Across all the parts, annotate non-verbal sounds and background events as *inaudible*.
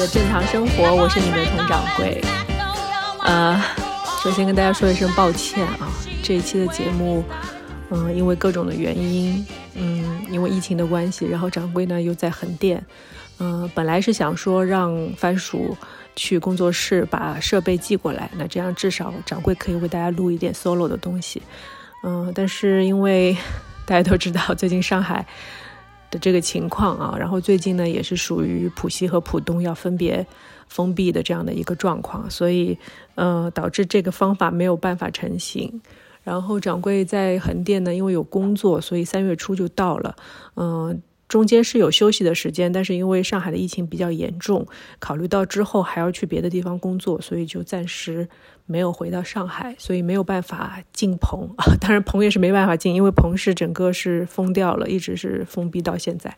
的正常生活，我是你们的佟掌柜。呃，首先跟大家说一声抱歉啊，这一期的节目，嗯，因为各种的原因，嗯，因为疫情的关系，然后掌柜呢又在横店，嗯，本来是想说让番薯去工作室把设备寄过来，那这样至少掌柜可以为大家录一点 solo 的东西，嗯，但是因为 *laughs* 大家都知道最近上海。的这个情况啊，然后最近呢也是属于浦西和浦东要分别封闭的这样的一个状况，所以呃导致这个方法没有办法成型。然后掌柜在横店呢，因为有工作，所以三月初就到了，嗯。中间是有休息的时间，但是因为上海的疫情比较严重，考虑到之后还要去别的地方工作，所以就暂时没有回到上海，所以没有办法进棚啊。*laughs* 当然棚也是没办法进，因为棚是整个是封掉了，一直是封闭到现在。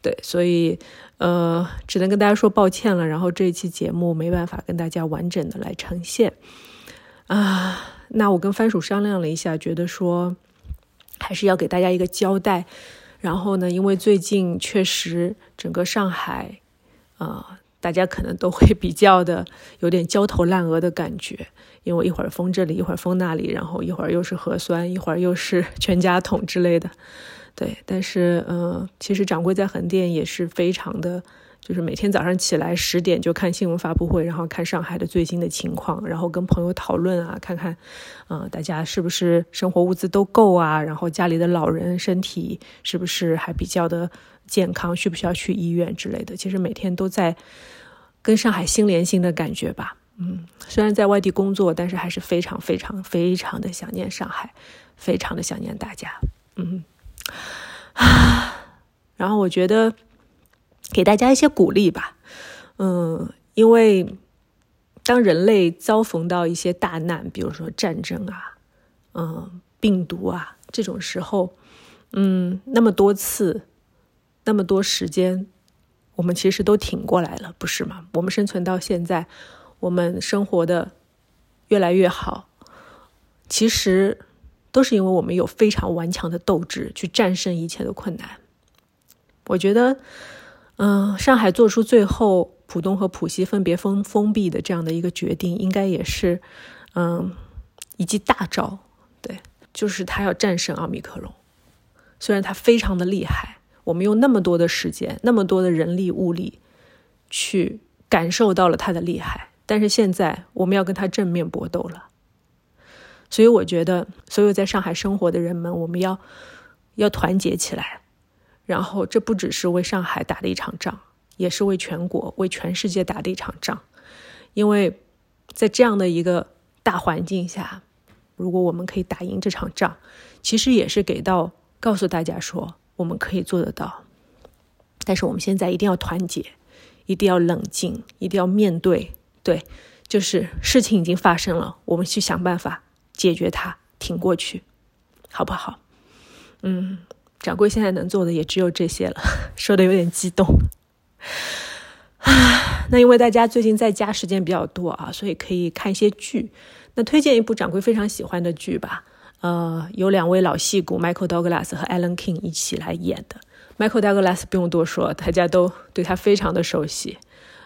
对，所以呃，只能跟大家说抱歉了。然后这一期节目没办法跟大家完整的来呈现啊。那我跟番薯商量了一下，觉得说还是要给大家一个交代。然后呢？因为最近确实整个上海，啊，大家可能都会比较的有点焦头烂额的感觉，因为一会儿封这里，一会儿封那里，然后一会儿又是核酸，一会儿又是全家桶之类的，对。但是，嗯，其实掌柜在横店也是非常的。就是每天早上起来十点就看新闻发布会，然后看上海的最新的情况，然后跟朋友讨论啊，看看，嗯，大家是不是生活物资都够啊？然后家里的老人身体是不是还比较的健康？需不需要去医院之类的？其实每天都在跟上海心连心的感觉吧。嗯，虽然在外地工作，但是还是非常非常非常的想念上海，非常的想念大家。嗯，啊，*sighs* 然后我觉得。给大家一些鼓励吧，嗯，因为当人类遭逢到一些大难，比如说战争啊，嗯，病毒啊这种时候，嗯，那么多次，那么多时间，我们其实都挺过来了，不是吗？我们生存到现在，我们生活的越来越好，其实都是因为我们有非常顽强的斗志去战胜一切的困难。我觉得。嗯，上海做出最后浦东和浦西分别封封闭的这样的一个决定，应该也是，嗯，一记大招。对，就是他要战胜奥密克戎。虽然他非常的厉害，我们用那么多的时间、那么多的人力物力去感受到了他的厉害，但是现在我们要跟他正面搏斗了。所以我觉得，所有在上海生活的人们，我们要要团结起来。然后，这不只是为上海打的一场仗，也是为全国、为全世界打的一场仗。因为在这样的一个大环境下，如果我们可以打赢这场仗，其实也是给到告诉大家说，我们可以做得到。但是我们现在一定要团结，一定要冷静，一定要面对。对，就是事情已经发生了，我们去想办法解决它，挺过去，好不好？嗯。掌柜现在能做的也只有这些了，*laughs* 说的有点激动。啊，那因为大家最近在家时间比较多啊，所以可以看一些剧。那推荐一部掌柜非常喜欢的剧吧。呃，有两位老戏骨 Michael Douglas 和 Alan King 一起来演的。Michael Douglas 不用多说，大家都对他非常的熟悉。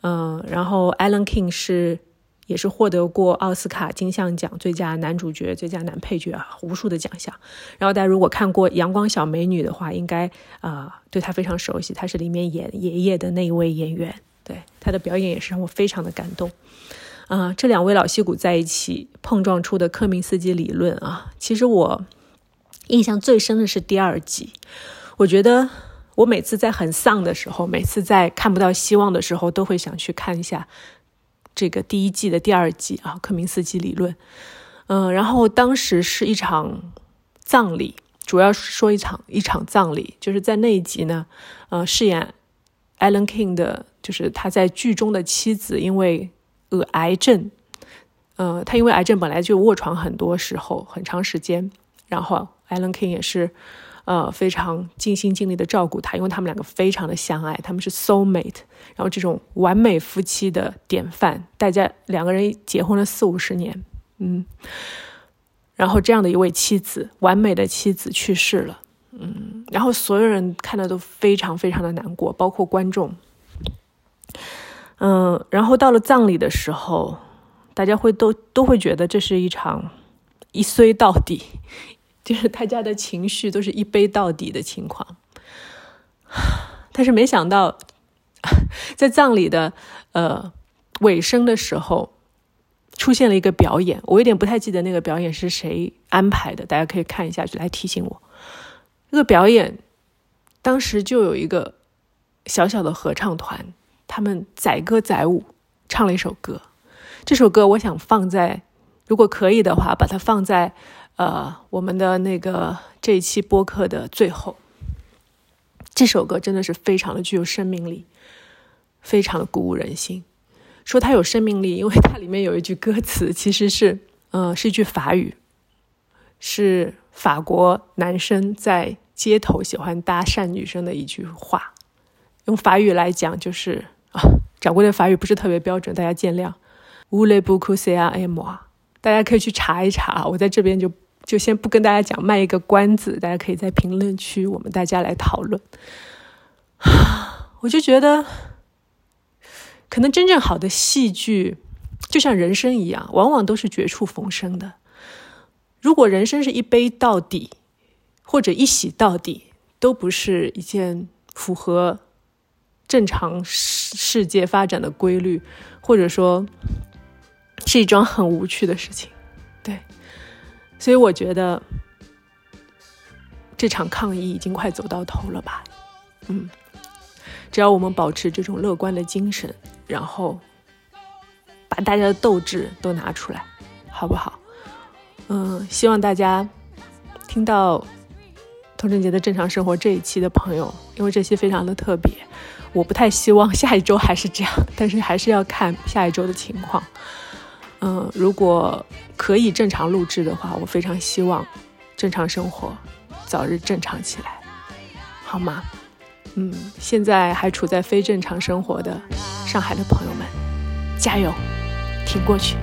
嗯，然后 Alan King 是。也是获得过奥斯卡金像奖最佳男主角、最佳男配角啊，无数的奖项。然后大家如果看过《阳光小美女》的话，应该啊对她非常熟悉。她是里面演爷爷的那一位演员，对她的表演也是让我非常的感动。啊，这两位老戏骨在一起碰撞出的科明斯基理论啊，其实我印象最深的是第二集。我觉得我每次在很丧的时候，每次在看不到希望的时候，都会想去看一下。这个第一季的第二季啊，克明斯基理论，嗯，然后当时是一场葬礼，主要是说一场一场葬礼，就是在那一集呢，呃，饰演 Alan King 的，就是他在剧中的妻子，因为呃癌症，呃，他因为癌症本来就卧床很多时候，很长时间，然后 Alan King 也是。呃，非常尽心尽力的照顾他，因为他们两个非常的相爱，他们是 soul mate，然后这种完美夫妻的典范，大家两个人结婚了四五十年，嗯，然后这样的一位妻子，完美的妻子去世了，嗯，然后所有人看的都非常非常的难过，包括观众，嗯，然后到了葬礼的时候，大家会都都会觉得这是一场一衰到底，就是大家的情绪都是一杯到底的情况。但是没想到，在葬礼的呃尾声的时候，出现了一个表演。我有点不太记得那个表演是谁安排的，大家可以看一下，就来提醒我。那个表演当时就有一个小小的合唱团。他们载歌载舞唱了一首歌，这首歌我想放在，如果可以的话，把它放在呃我们的那个这一期播客的最后。这首歌真的是非常的具有生命力，非常的鼓舞人心。说它有生命力，因为它里面有一句歌词，其实是呃是一句法语，是法国男生在街头喜欢搭讪女生的一句话，用法语来讲就是。啊，掌柜的法语不是特别标准，大家见谅。乌雷布库塞亚 M 啊，大家可以去查一查。我在这边就就先不跟大家讲，卖一个关子，大家可以在评论区我们大家来讨论。*sighs* 我就觉得，可能真正好的戏剧，就像人生一样，往往都是绝处逢生的。如果人生是一悲到底，或者一喜到底，都不是一件符合。正常世世界发展的规律，或者说是一桩很无趣的事情，对。所以我觉得这场抗议已经快走到头了吧？嗯，只要我们保持这种乐观的精神，然后把大家的斗志都拿出来，好不好？嗯，希望大家听到童贞节的正常生活这一期的朋友，因为这期非常的特别。我不太希望下一周还是这样，但是还是要看下一周的情况。嗯，如果可以正常录制的话，我非常希望正常生活早日正常起来，好吗？嗯，现在还处在非正常生活的上海的朋友们，加油，挺过去。